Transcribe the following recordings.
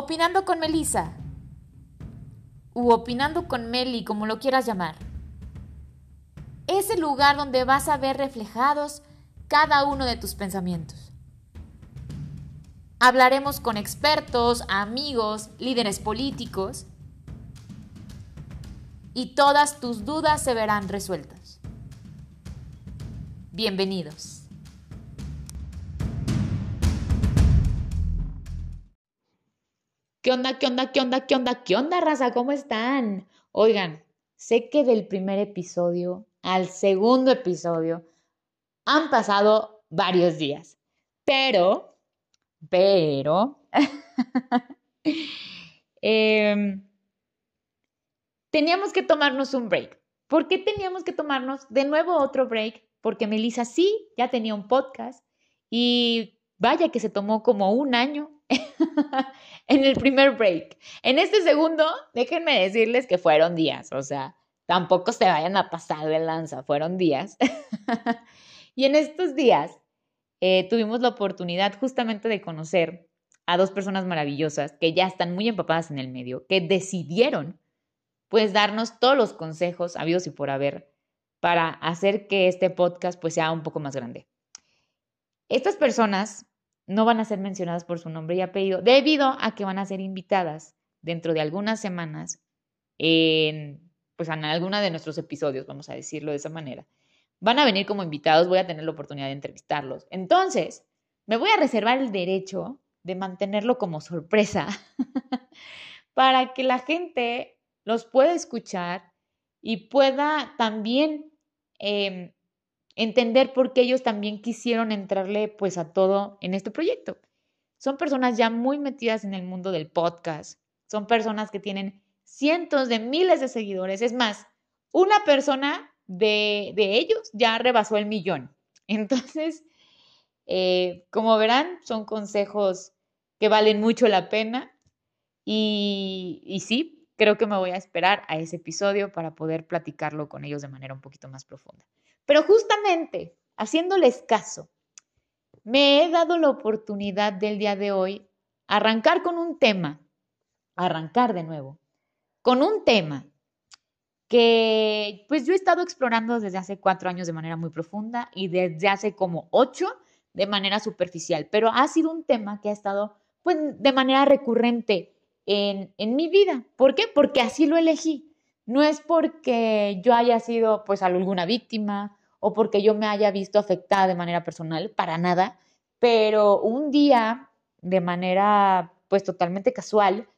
Opinando con Melissa. U opinando con Meli, como lo quieras llamar. Es el lugar donde vas a ver reflejados cada uno de tus pensamientos. Hablaremos con expertos, amigos, líderes políticos y todas tus dudas se verán resueltas. Bienvenidos. ¿Qué onda, qué onda, qué onda, qué onda, qué onda, raza? ¿Cómo están? Oigan, sé que del primer episodio al segundo episodio han pasado varios días, pero, pero, em, teníamos que tomarnos un break. ¿Por qué teníamos que tomarnos de nuevo otro break? Porque Melissa sí, ya tenía un podcast y vaya que se tomó como un año en el primer break. En este segundo, déjenme decirles que fueron días, o sea, tampoco se vayan a pasar de lanza, fueron días. y en estos días eh, tuvimos la oportunidad justamente de conocer a dos personas maravillosas que ya están muy empapadas en el medio, que decidieron pues darnos todos los consejos habidos y por haber para hacer que este podcast pues sea un poco más grande. Estas personas no van a ser mencionadas por su nombre y apellido, debido a que van a ser invitadas dentro de algunas semanas en, pues, en alguna de nuestros episodios, vamos a decirlo de esa manera. Van a venir como invitados, voy a tener la oportunidad de entrevistarlos. Entonces, me voy a reservar el derecho de mantenerlo como sorpresa para que la gente los pueda escuchar y pueda también em, entender por qué ellos también quisieron entrarle pues a todo en este proyecto. Son personas ya muy metidas en el mundo del podcast, son personas que tienen cientos de miles de seguidores, es más, una persona de, ellos ya rebasó el millón. Entonces, eh, como verán, son consejos que valen mucho la pena y, y sí, creo que me voy a esperar a ese episodio para poder platicarlo con ellos de manera un poquito más profunda. Pero justamente, haciéndoles caso, me he dado la oportunidad del día de hoy arrancar con un tema, arrancar de nuevo, con un tema que pues yo he estado explorando desde hace cuatro años de manera muy profunda y desde hace como ocho de manera superficial, pero ha sido un tema que ha estado pues de manera recurrente en, en mi vida. ¿Por qué? Porque así lo elegí. No es porque yo haya sido pues alguna víctima o porque yo me haya visto afectada de manera personal, para nada, pero un día, de manera pues totalmente casual,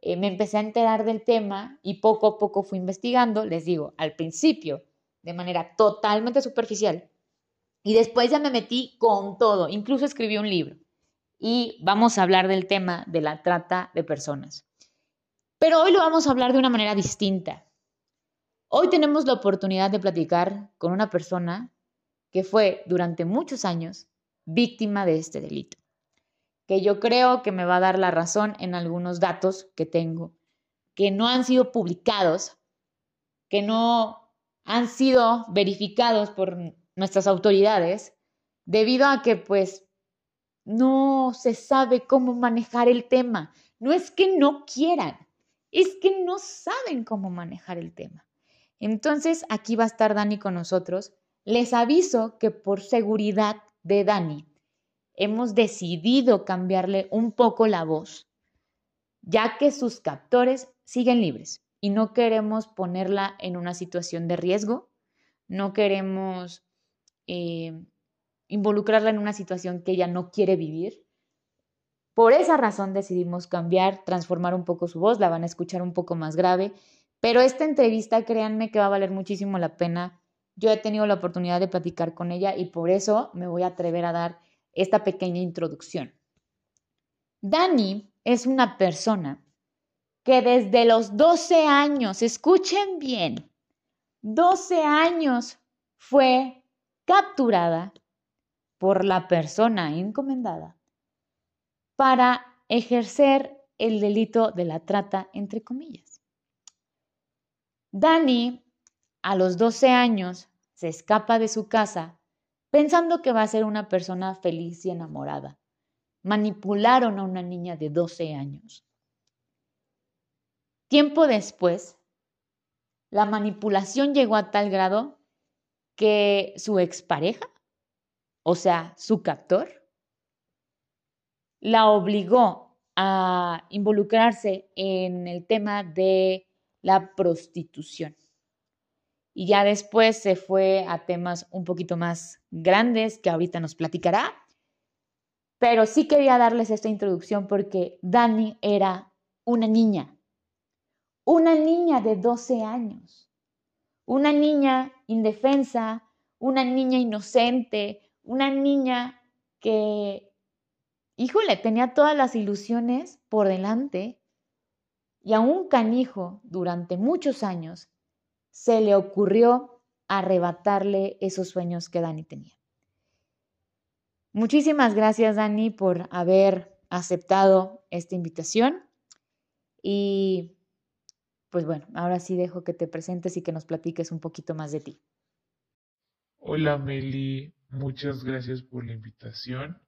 eh, me empecé a enterar del tema y poco a poco fui investigando, les digo, al principio, de manera totalmente superficial, y después ya me metí con todo, incluso escribí un libro. Y vamos a hablar del tema de la trata de personas. Pero hoy lo vamos a hablar de una manera distinta. Hoy tenemos la oportunidad de platicar con una persona que fue durante muchos años víctima de este delito, que yo creo que me va a dar la razón en algunos datos que tengo, que no han sido publicados, que no han sido verificados por nuestras autoridades, debido a que pues no se sabe cómo manejar el tema. No es que no quieran, es que no saben cómo manejar el tema. Entonces, aquí va a estar Dani con nosotros. Les aviso que por seguridad de Dani, hemos decidido cambiarle un poco la voz, ya que sus captores siguen libres y no queremos ponerla en una situación de riesgo, no queremos eh, involucrarla en una situación que ella no quiere vivir. Por esa razón decidimos cambiar, transformar un poco su voz, la van a escuchar un poco más grave pero esta entrevista, créanme que va a valer muchísimo la pena. Yo he tenido la oportunidad de platicar con ella y por eso me voy a atrever a dar esta pequeña introducción. Dani es una persona que desde los 12 años, escuchen bien, 12 años fue capturada por la persona encomendada para ejercer el delito de la trata, entre comillas. Dani, a los 12 años, se escapa de su casa pensando que va a ser una persona feliz y enamorada. Manipularon a una niña de 12 años. tiempo después, la manipulación llegó a tal grado que su expareja, o sea, su captor, la obligó a involucrarse en el tema de la prostitución. Y ya después se fue a temas un poquito más grandes que ahorita nos platicará. Pero sí quería darles esta introducción porque Dani era una niña, una niña de 12 años, una niña indefensa, una niña inocente, una niña que, híjole, tenía todas las ilusiones por delante y a un canijo durante muchos años se le ocurrió arrebatarle esos sueños que Dani tenía. Muchísimas gracias, Dani, por haber aceptado esta invitación. Y pues bueno, ahora sí dejo que te presentes y que nos platiques un poquito más de ti. Hola, Meli. Muchas gracias por la invitación.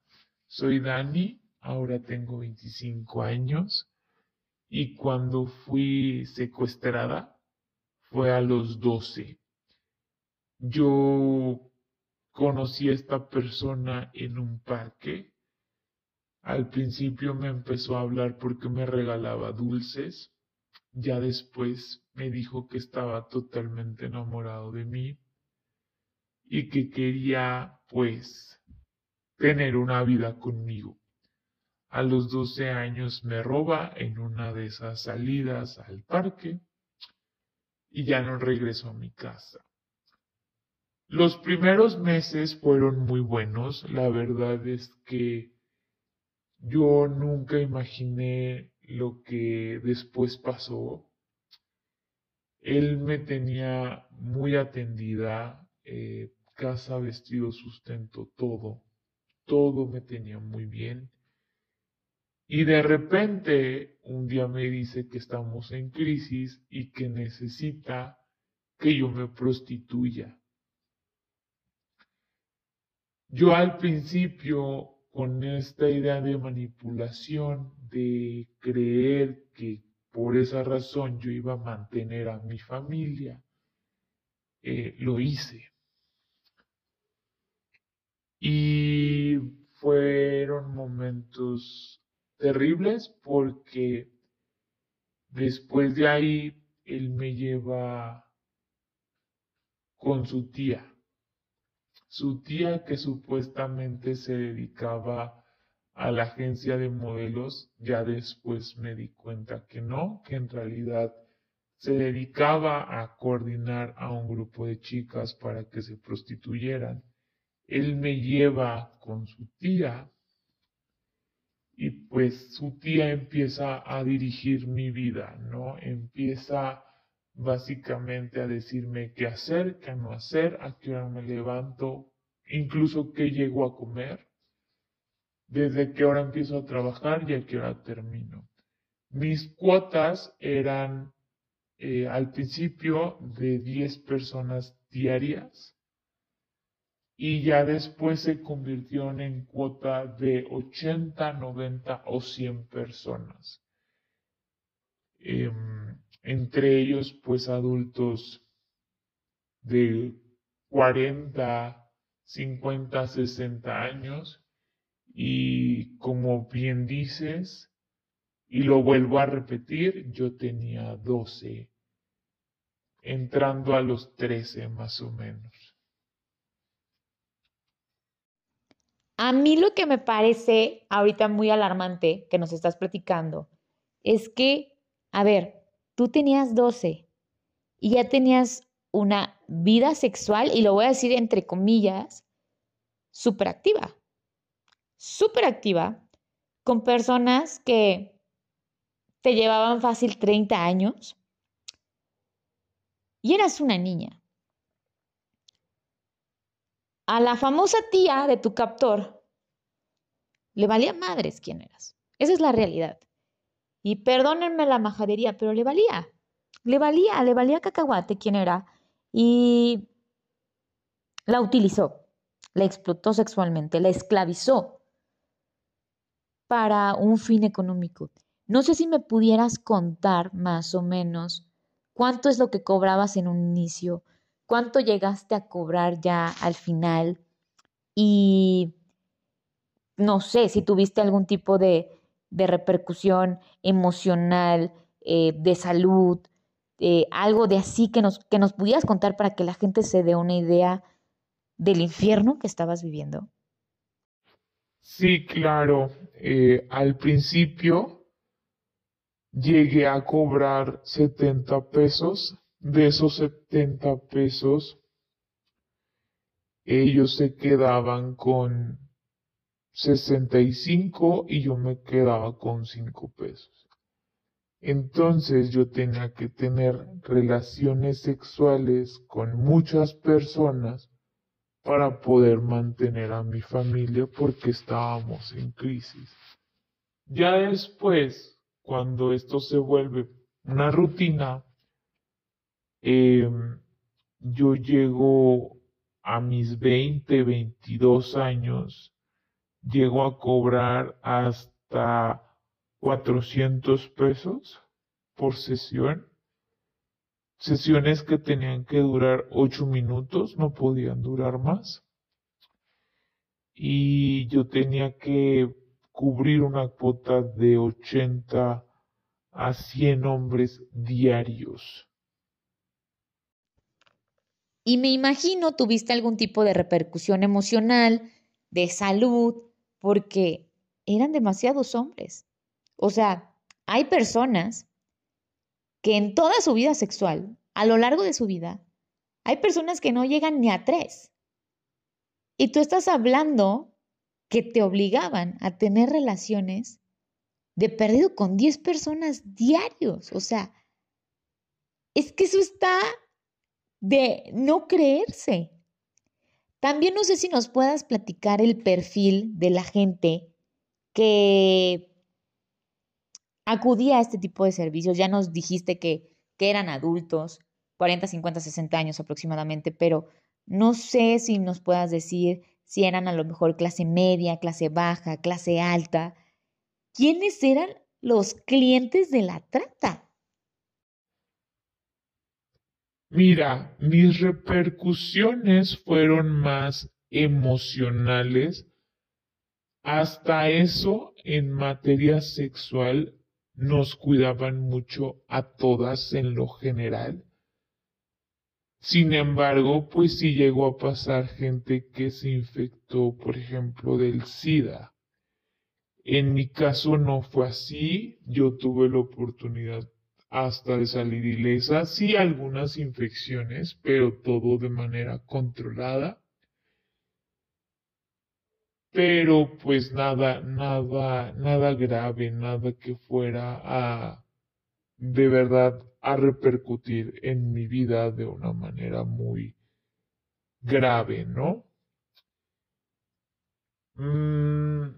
Soy Dani, ahora tengo 25 años y cuando fui secuestrada fue a los 12. Yo conocí a esta persona en un parque. Al principio me empezó a hablar porque me regalaba dulces. Ya después me dijo que estaba totalmente enamorado de mí y que quería, pues, tener una vida conmigo. A los 12 años me roba en una de esas salidas al parque y ya no regreso a mi casa. Los primeros meses fueron muy buenos, la verdad es que yo nunca imaginé lo que después pasó. Él me tenía muy atendida, eh, casa, vestido, sustento, todo, todo me tenía muy bien. Y de repente un día me dice que estamos en crisis y que necesita que yo me prostituya. Yo al principio, con esta idea de manipulación, de creer que por esa razón yo iba a mantener a mi familia, eh, lo hice. Y fueron momentos terribles porque después de ahí él me lleva con su tía. Su tía que supuestamente se dedicaba a la agencia de modelos, ya después me di cuenta que no, que en realidad se dedicaba a coordinar a un grupo de chicas para que se prostituyeran. Él me lleva con su tía y pues su tía empieza a dirigir mi vida, ¿no? Empieza básicamente a decirme qué hacer, qué no hacer, a qué hora me levanto, incluso qué llego a comer, desde qué hora empiezo a trabajar y a qué hora termino. Mis cuotas eran eh, al principio de 10 personas diarias y ya después se convirtieron en cuota de 80, 90 o 100 personas. Em, entre ellos, pues adultos de 40, 50, 60 años y como bien dices, y lo vuelvo a repetir, yo tenía 12, entrando a los 13 más o menos. A mí lo que me parece ahorita muy alarmante que nos estás platicando es que, a ver, tú tenías 12 y ya tenías una vida sexual, y lo voy a decir entre comillas, súper activa. Súper activa con personas que te llevaban fácil 30 años y eras una niña a la famosa tía de tu captor le valía madres quién eras. Esa es la realidad. Y perdónenme la majadería, pero le valía. Le valía, le valía cacahuate quién era. Y la utilizó, la explotó sexualmente, la esclavizó para un fin económico. No sé si me pudieras contar más o menos cuánto es lo que cobrabas en un inicio, cuánto llegaste a cobrar ya al final y no sé si tuviste algún tipo de, repercusión emocional, eh, de salud, eh, algo de así que nos, que nos pudieras contar para que la gente se dé una idea del infierno que estabas viviendo. Sí, claro. Eh, al principio llegué a cobrar 70 pesos. De esos 70 pesos, ellos se quedaban con 65 y yo me quedaba con 5 pesos. Entonces yo tenía que tener relaciones sexuales con muchas personas para poder mantener a mi familia porque estábamos en crisis. Ya después, cuando esto se vuelve una rutina, em, yo llego a mis 20, 22 años, llego a cobrar hasta 400 pesos por sesión sesiones que tenían que durar ocho minutos, no podían durar más. Y yo tenía que cubrir una cuota de 80 a 100 hombres diarios. Y me imagino tuviste algún tipo de repercusión emocional, de salud, porque eran demasiados hombres. O sea, hay personas que en toda su vida sexual, a lo largo de su vida, hay personas que no llegan ni a tres. Y tú estás hablando que te obligaban a tener relaciones de perdido con 10 personas diarios. O sea, es que eso está de no creerse. También no sé si nos puedas platicar el perfil de la gente que acudía a este tipo de servicios. Ya nos dijiste que, que eran adultos, 40, 50, 60 años aproximadamente, pero no sé si nos puedas decir si eran a lo mejor clase media, clase baja, clase alta. ¿Quiénes eran los clientes de la trata? Mira, mis repercusiones fueron más emocionales. Hasta eso, en materia sexual, nos cuidaban mucho a todas en lo general. Sin embargo, pues sí llegó a pasar gente que se infectó, por ejemplo, del SIDA. En mi caso no fue así, yo tuve la oportunidad hasta de salir ilesa, sí algunas infecciones, pero todo de manera controlada pero pues nada, nada, nada grave, nada que fuera a de verdad a repercutir en mi vida de una manera muy grave, ¿no? Mm,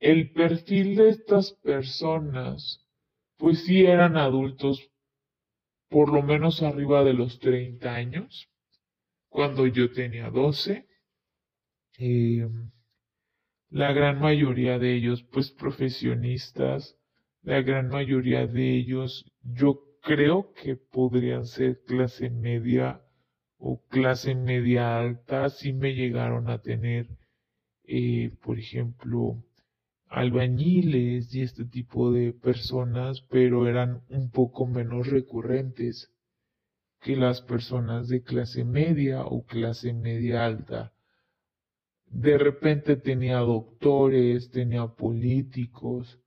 el perfil de estas personas, pues sí eran adultos por lo menos arriba de los 30 años, cuando yo tenía 12. Eh, la gran mayoría de ellos pues profesionistas, la gran mayoría de ellos yo creo que podrían ser clase media o clase media alta, si me llegaron a tener, eh, por ejemplo, albañiles y este tipo de personas, pero eran un poco menos recurrentes que las personas de clase media o clase media alta de repente tenía doctores, tenía políticos,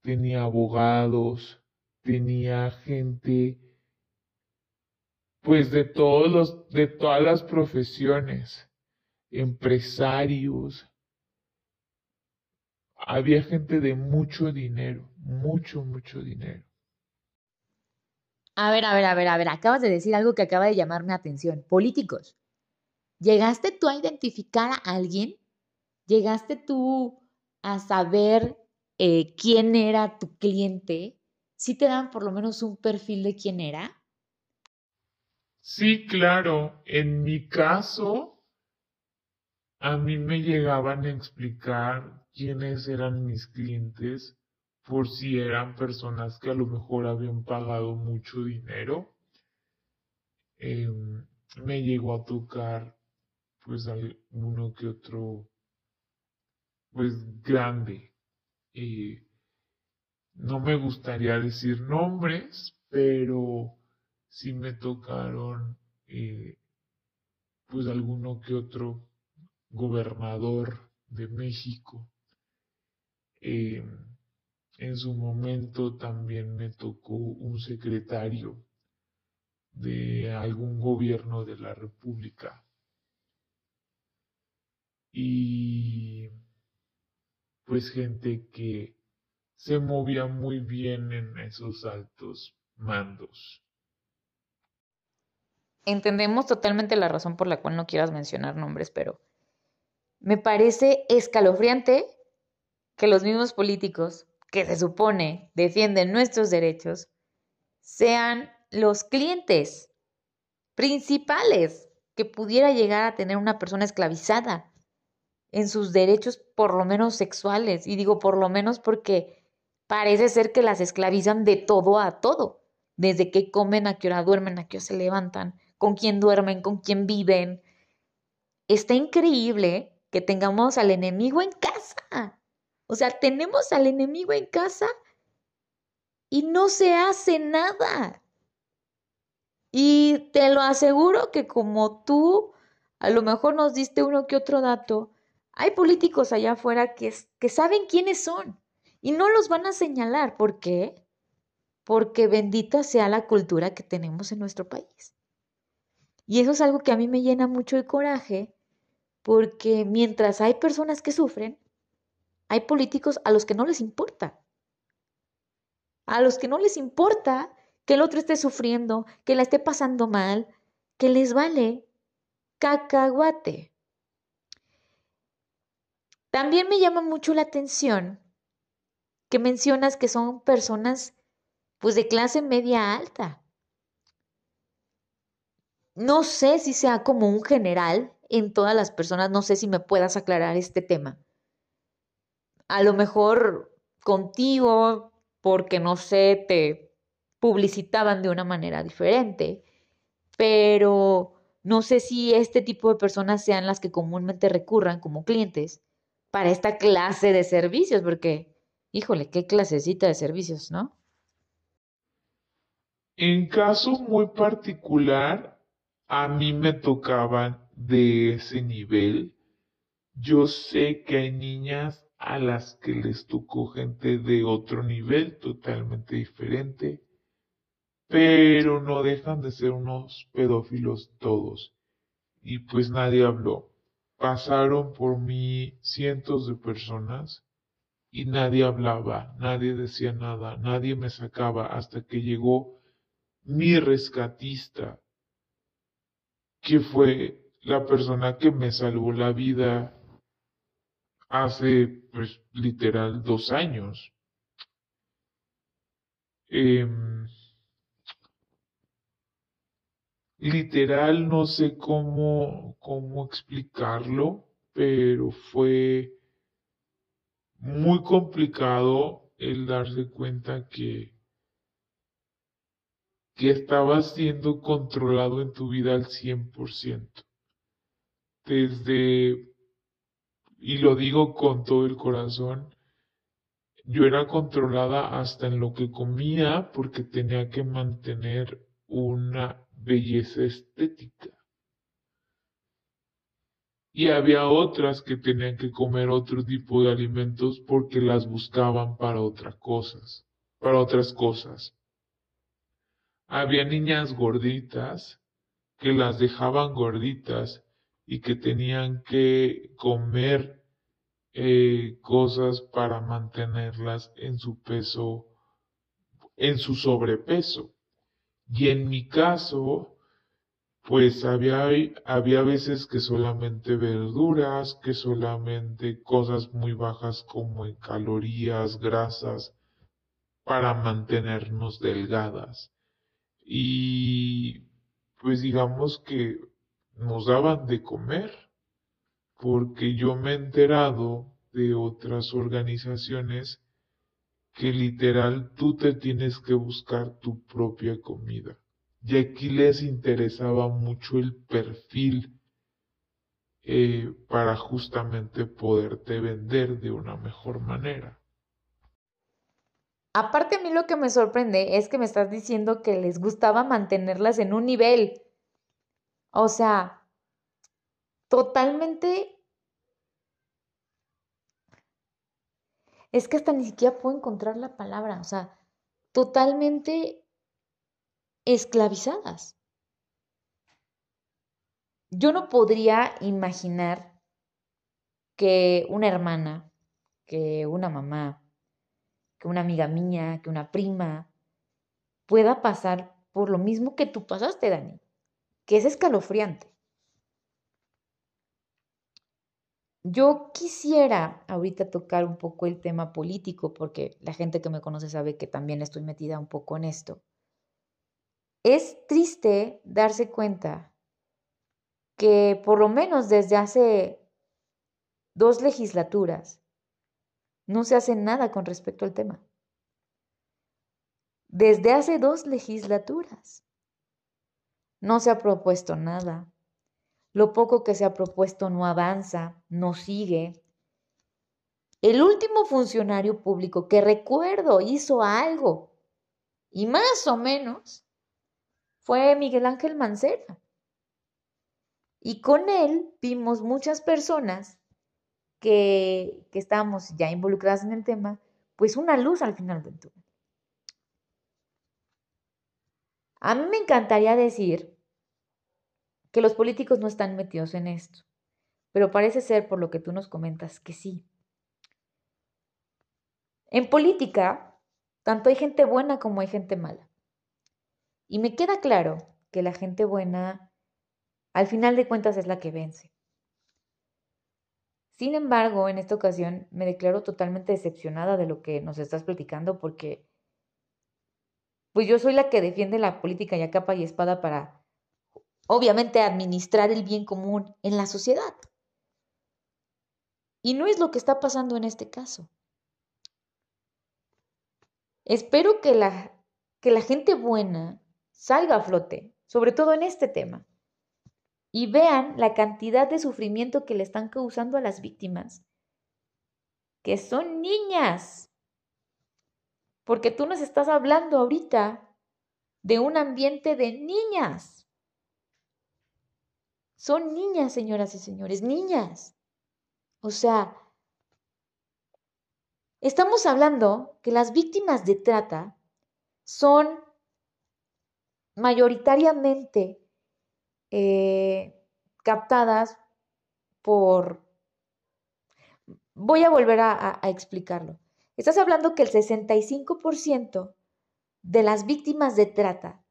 tenía abogados, tenía gente, pues de todos los, de todas las profesiones, empresarios. Había gente de mucho dinero, mucho, mucho dinero. A ver, a ver, a ver, a ver, acabas de decir algo que acaba de llamarme la atención. Políticos. ¿Llegaste tú a identificar a alguien? ¿Llegaste tú a saber eh, quién era tu cliente? ¿Sí te dan por lo menos un perfil de quién era? Sí, claro. En mi caso, a mí me llegaban a explicar quiénes eran mis clientes por si eran personas que a lo mejor habían pagado mucho dinero. Em, me llegó a tocar pues alguno que otro pues grande. no me gustaría decir nombres, pero sí me tocaron eh, pues alguno que otro gobernador de México. Eh, en su momento también me tocó un secretario de algún gobierno de la República. Y pues gente que se movía muy bien en esos altos mandos. Entendemos totalmente la razón por la cual no quieras mencionar nombres, pero me parece escalofriante que los mismos políticos que se supone defienden nuestros derechos sean los clientes principales que pudiera llegar a tener una persona esclavizada en sus derechos, por lo menos sexuales. Y digo por lo menos porque parece ser que las esclavizan de todo a todo, desde que comen, a qué hora duermen, a qué hora se levantan, con quién duermen, con quién viven. Está increíble que tengamos al enemigo en casa. O sea, tenemos al enemigo en casa y no se hace nada. Y te lo aseguro que como tú a lo mejor nos diste uno que otro dato, hay políticos allá afuera que, saben quiénes son y no los van a señalar. ¿Por qué? Porque bendita sea la cultura que tenemos en nuestro país. Y eso es algo que a mí me llena mucho de coraje, porque mientras hay personas que sufren, hay políticos a los que no les importa. A los que no les importa que el otro esté sufriendo, que la esté pasando mal, que les vale cacahuate. También me llama mucho la atención que mencionas que son personas pues de clase media alta. No sé si sea como un general en todas las personas, no sé si me puedas aclarar este tema. A lo mejor contigo, porque no sé, te publicitaban de una manera diferente, pero no sé si este tipo de personas sean las que comúnmente recurran como clientes para esta clase de servicios, porque, híjole, qué clasecita de servicios, ¿no? En caso muy particular, a mí me tocaban de ese nivel. Yo sé que hay niñas a las que les tocó gente de otro nivel totalmente diferente, pero no dejan de ser unos pedófilos todos. Y pues nadie habló. Pasaron por mí cientos de personas y nadie hablaba, nadie decía nada, nadie me sacaba hasta que llegó mi rescatista que fue la persona que me salvó la vida hace, pues, literal dos años. Em, literal, no sé cómo, cómo explicarlo, pero fue muy complicado el darse cuenta que que estabas siendo controlado en tu vida al 100%. Desde, y lo digo con todo el corazón, yo era controlada hasta en lo que comía porque tenía que mantener una belleza estética. Y había otras que tenían que comer otro tipo de alimentos porque las buscaban para otras cosas, para otras cosas. Había niñas gorditas que las dejaban gorditas y que tenían que comer eh, cosas para mantenerlas en su peso, en su sobrepeso. Y en mi caso, pues había, había veces que solamente verduras, que solamente cosas muy bajas como en calorías, grasas, para mantenernos delgadas y pues digamos que nos daban de comer, porque yo me he enterado de otras organizaciones que literal tú te tienes que buscar tu propia comida. Y aquí les interesaba mucho el perfil eh, para justamente poderte vender de una mejor manera. Aparte a mí lo que me sorprende es que me estás diciendo que les gustaba mantenerlas en un nivel. O sea, totalmente... Es que hasta ni siquiera puedo encontrar la palabra. O sea, totalmente esclavizadas. Yo no podría imaginar que una hermana, que una mamá, que una amiga mía, que una prima pueda pasar por lo mismo que tú pasaste, Dani, que es escalofriante. Yo quisiera ahorita tocar un poco el tema político, porque la gente que me conoce sabe que también estoy metida un poco en esto. Es triste darse cuenta que por lo menos desde hace dos legislaturas no se hace nada con respecto al tema. Desde hace dos legislaturas no se ha propuesto nada. Lo poco que se ha propuesto no avanza, no sigue. El último funcionario público que recuerdo hizo algo, y más o menos, fue Miguel Ángel Mancera. Y con él vimos muchas personas que, que estábamos ya involucradas en el tema, pues una luz al final del túnel. A mí me encantaría decir que los políticos no están metidos en esto, pero parece ser, por lo que tú nos comentas, que sí. En política, tanto hay gente buena como hay gente mala. Y me queda claro que la gente buena, al final de cuentas, es la que vence. Sin embargo, en esta ocasión me declaro totalmente decepcionada de lo que nos estás platicando porque pues yo soy la que defiende la política ya capa y espada para, obviamente, administrar el bien común en la sociedad. Y no es lo que está pasando en este caso. Espero que la, que la gente buena salga a flote, sobre todo en este tema y vean la cantidad de sufrimiento que le están causando a las víctimas, que son niñas. Porque tú nos estás hablando ahorita de un ambiente de niñas. Son niñas, señoras y señores, niñas. O sea, estamos hablando que las víctimas de trata son mayoritariamente eh, captadas por... Voy a volver a, a explicarlo. Estás hablando que el 65% de las víctimas de trata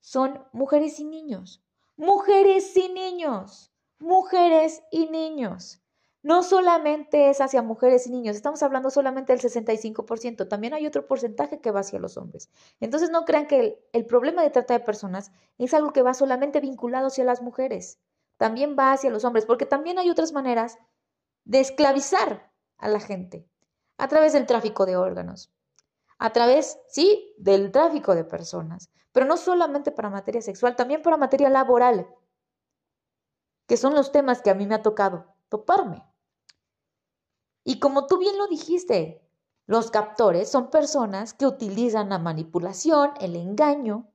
son mujeres y niños. Mujeres y niños. Mujeres y niños. No solamente es hacia mujeres y niños, estamos hablando solamente del 65%, también hay otro porcentaje que va hacia los hombres. Entonces no crean que el, problema de trata de personas es algo que va solamente vinculado hacia las mujeres, también va hacia los hombres, porque también hay otras maneras de esclavizar a la gente, a través del tráfico de órganos, a través, sí, del tráfico de personas, pero no solamente para materia sexual, también para materia laboral, que son los temas que a mí me ha tocado toparme. Y como tú bien lo dijiste, los captores son personas que utilizan la manipulación, el engaño,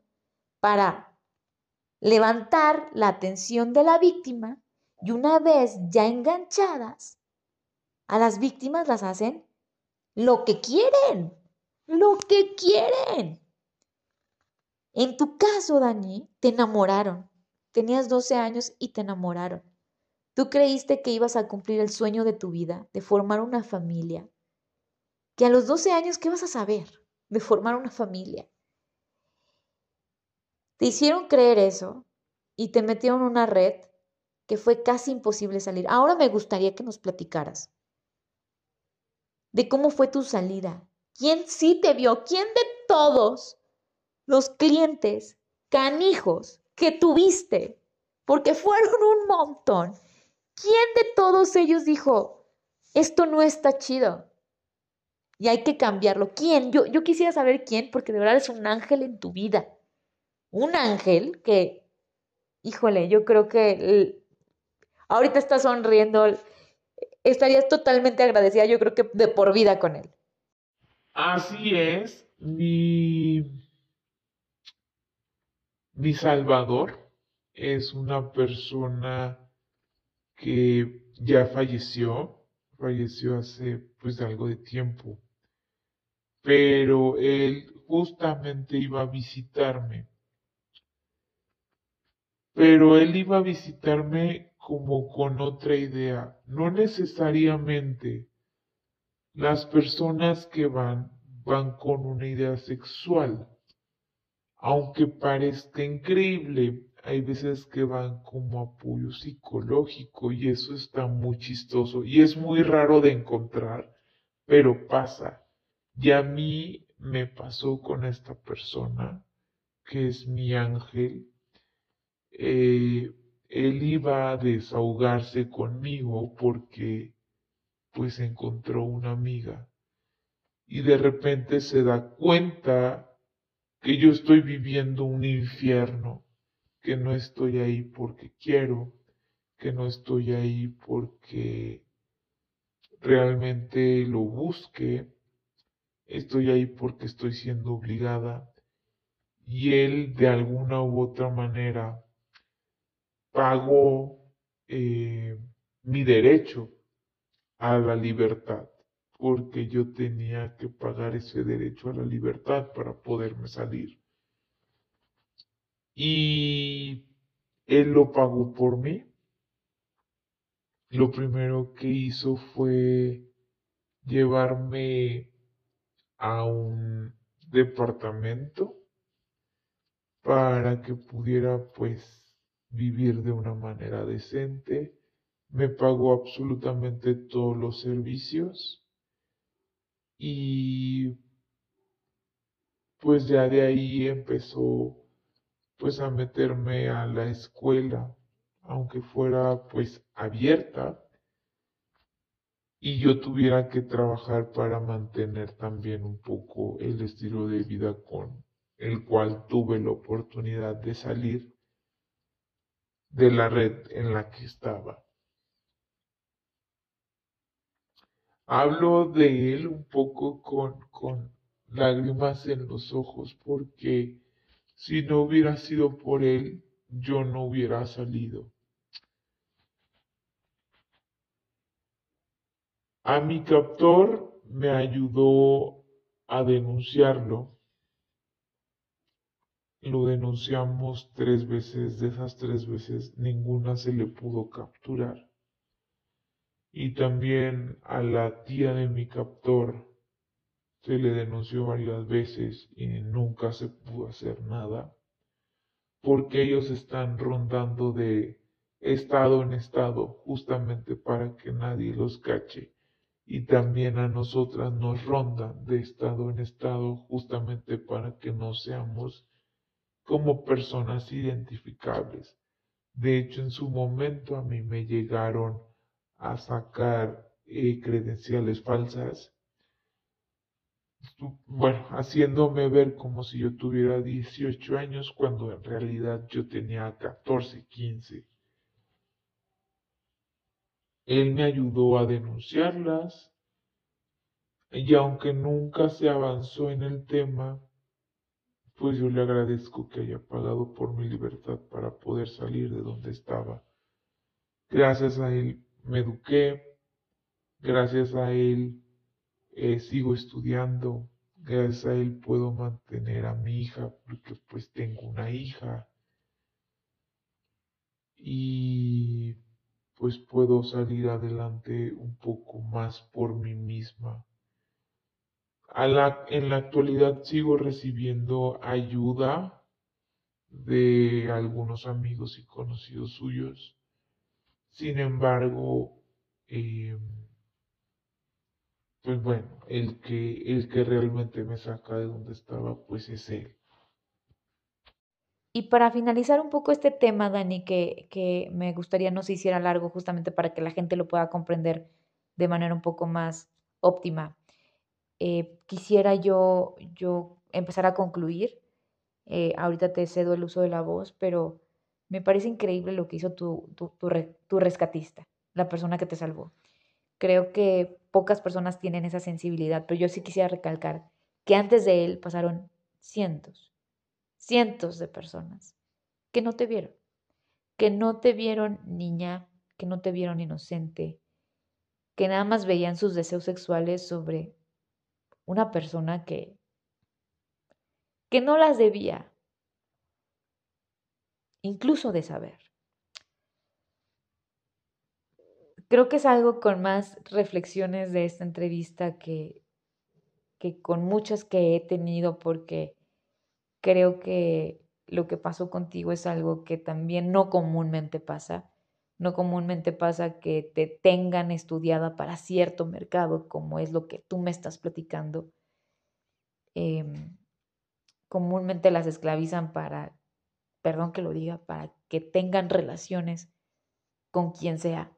para levantar la atención de la víctima y una vez ya enganchadas, a las víctimas las hacen lo que quieren, lo que quieren. En tu caso, Dani, te enamoraron. Tenías 12 años y te enamoraron. Tú creíste que ibas a cumplir el sueño de tu vida, de formar una familia. Que a los 12 años, ¿qué vas a saber de formar una familia? Te hicieron creer eso y te metieron en una red que fue casi imposible salir. Ahora me gustaría que nos platicaras de cómo fue tu salida. ¿Quién sí te vio? ¿Quién de todos los clientes canijos que tuviste? Porque fueron un montón ¿Quién de todos ellos dijo, esto no está chido? y hay que cambiarlo. ¿Quién? Yo, yo quisiera saber quién, porque de verdad es un ángel en tu vida. Un ángel que, híjole, yo creo que ahorita está sonriendo, estarías totalmente agradecida, yo creo que de por vida con él. Así es, mi, mi Salvador es una persona que ya falleció, falleció hace pues algo de tiempo, pero él justamente iba a visitarme, pero él iba a visitarme como con otra idea, no necesariamente las personas que van van con una idea sexual, aunque parezca increíble, hay veces que van como apoyo psicológico y eso está muy chistoso y es muy raro de encontrar, pero pasa. Y a mí me pasó con esta persona, que es mi ángel. Eh, él iba a desahogarse conmigo porque pues encontró una amiga y de repente se da cuenta que yo estoy viviendo un infierno que no estoy ahí porque quiero, que no estoy ahí porque realmente lo busque, estoy ahí porque estoy siendo obligada. Y él de alguna u otra manera pagó eh, mi derecho a la libertad, porque yo tenía que pagar ese derecho a la libertad para poderme salir y él lo pagó por mí. Lo primero que hizo fue llevarme a un departamento para que pudiera pues vivir de una manera decente. Me pagó absolutamente todos los servicios y pues ya de ahí empezó pues a meterme a la escuela, aunque fuera pues abierta, y yo tuviera que trabajar para mantener también un poco el estilo de vida con el cual tuve la oportunidad de salir de la red en la que estaba. Hablo de él un poco con, con lágrimas en los ojos porque si no hubiera sido por él, yo no hubiera salido. A mi captor me ayudó a denunciarlo. Lo denunciamos tres veces, de esas tres veces ninguna se le pudo capturar. Y también a la tía de mi captor se le denunció varias veces y nunca se pudo hacer nada, porque ellos están rondando de estado en estado justamente para que nadie los cache. Y también a nosotras nos rondan de estado en estado justamente para que no seamos como personas identificables. De hecho, en su momento a mí me llegaron a sacar eh, credenciales falsas bueno, haciéndome ver como si yo tuviera 18 años cuando en realidad yo tenía 14, 15. Él me ayudó a denunciarlas y aunque nunca se avanzó en el tema, pues yo le agradezco que haya pagado por mi libertad para poder salir de donde estaba. Gracias a él me eduqué, gracias a él eh, sigo estudiando, gracias a él puedo mantener a mi hija porque pues tengo una hija y pues puedo salir adelante un poco más por mí misma. en la actualidad sigo recibiendo ayuda de algunos amigos y conocidos suyos. Sin embargo, eh, pues bueno, el que, el que realmente me saca de donde estaba, pues es él. Y para finalizar un poco este tema, Dani, que, que me gustaría no se hiciera largo justamente para que la gente lo pueda comprender de manera un poco más óptima. eh, quisiera yo, yo empezar a concluir. Eh, ahorita te cedo el uso de la voz, pero me parece increíble lo que hizo tu, tu rescatista, la persona que te salvó. Creo que pocas personas tienen esa sensibilidad, pero yo sí quisiera recalcar que antes de él pasaron cientos, cientos de personas que no te vieron, que no te vieron niña, que no te vieron inocente, que nada más veían sus deseos sexuales sobre una persona que que no las debía incluso de saber. Creo que es algo con más reflexiones de esta entrevista que, que con muchas que he tenido porque creo que lo que pasó contigo es algo que también no comúnmente pasa. No comúnmente pasa que te tengan estudiada para cierto mercado, como es lo que tú me estás platicando. Em, comúnmente las esclavizan para, perdón que lo diga, para que tengan relaciones con quien sea.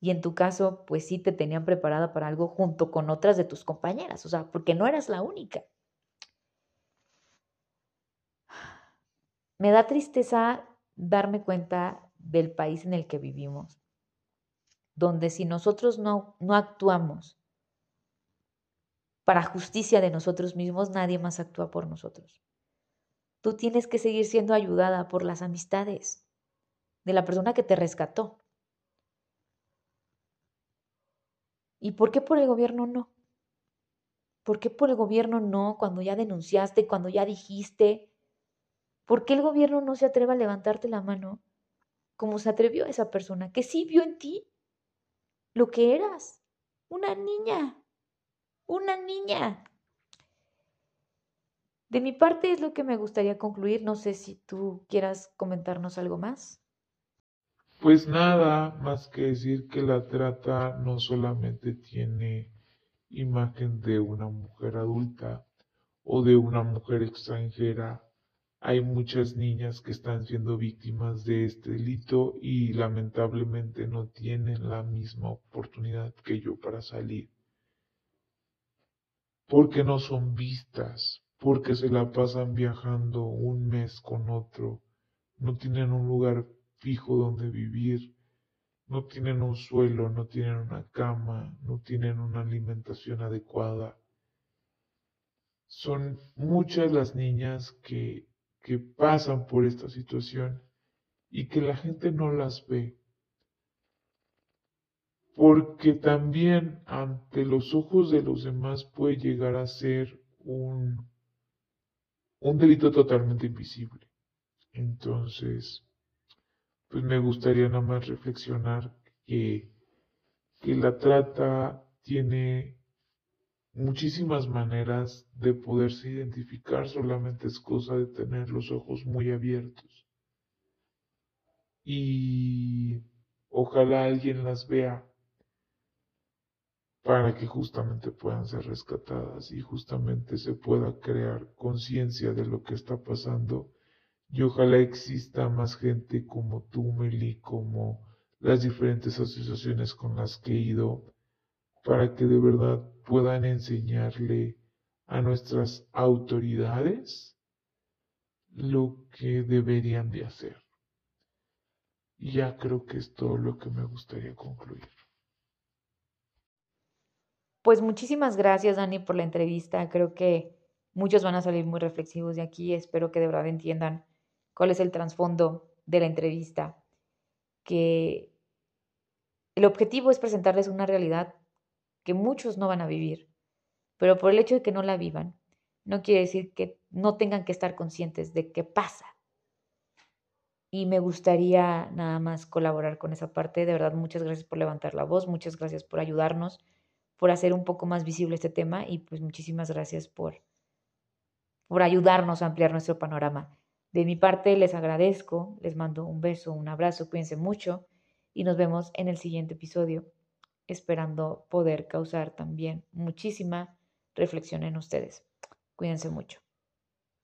Y en tu caso, pues sí te tenían preparada para algo junto con otras de tus compañeras, o sea, porque no eras la única. Me da tristeza darme cuenta del país en el que vivimos, donde si nosotros no, no actuamos para justicia de nosotros mismos, nadie más actúa por nosotros. Tú tienes que seguir siendo ayudada por las amistades de la persona que te rescató. ¿Y por qué por el gobierno no? ¿Por qué por el gobierno no cuando ya denunciaste, cuando ya dijiste, ¿Por qué el gobierno no se atreve a levantarte la mano como se atrevió esa persona que sí vio en ti lo que eras? Una niña, una niña. De mi parte es lo que me gustaría concluir. No sé si tú quieras comentarnos algo más. Pues nada, más que decir que la trata no solamente tiene imagen de una mujer adulta o de una mujer extranjera hay muchas niñas que están siendo víctimas de este delito y lamentablemente no tienen la misma oportunidad que yo para salir. Porque no son vistas, porque se la pasan viajando un mes con otro, no tienen un lugar fijo donde vivir, no tienen un suelo, no tienen una cama, no tienen una alimentación adecuada. Son muchas las niñas que que pasan por esta situación y que la gente no las ve. Porque también ante los ojos de los demás puede llegar a ser un, un delito totalmente invisible. Entonces, pues me gustaría nada más reflexionar que, que la trata tiene muchísimas maneras de poderse identificar, solamente es cosa de tener los ojos muy abiertos. Y ojalá alguien las vea para que justamente puedan ser rescatadas y justamente se pueda crear conciencia de lo que está pasando y ojalá exista más gente como tú, Meli, como las diferentes asociaciones con las que he ido para que de verdad puedan enseñarle a nuestras autoridades lo que deberían de hacer. Y ya creo que es todo lo que me gustaría concluir. Pues muchísimas gracias, Dani, por la entrevista. Creo que muchos van a salir muy reflexivos de aquí. Espero que de verdad entiendan cuál es el trasfondo de la entrevista. Que el objetivo es presentarles una realidad que muchos no van a vivir, pero por el hecho de que no la vivan, no quiere decir que no tengan que estar conscientes de qué pasa. Y me gustaría nada más colaborar con esa parte. De verdad, muchas gracias por levantar la voz, muchas gracias por ayudarnos, por hacer un poco más visible este tema y pues muchísimas gracias por, por ayudarnos a ampliar nuestro panorama. De mi parte les agradezco, les mando un beso, un abrazo, cuídense mucho y nos vemos en el siguiente episodio esperando poder causar también muchísima reflexión en ustedes. Cuídense mucho.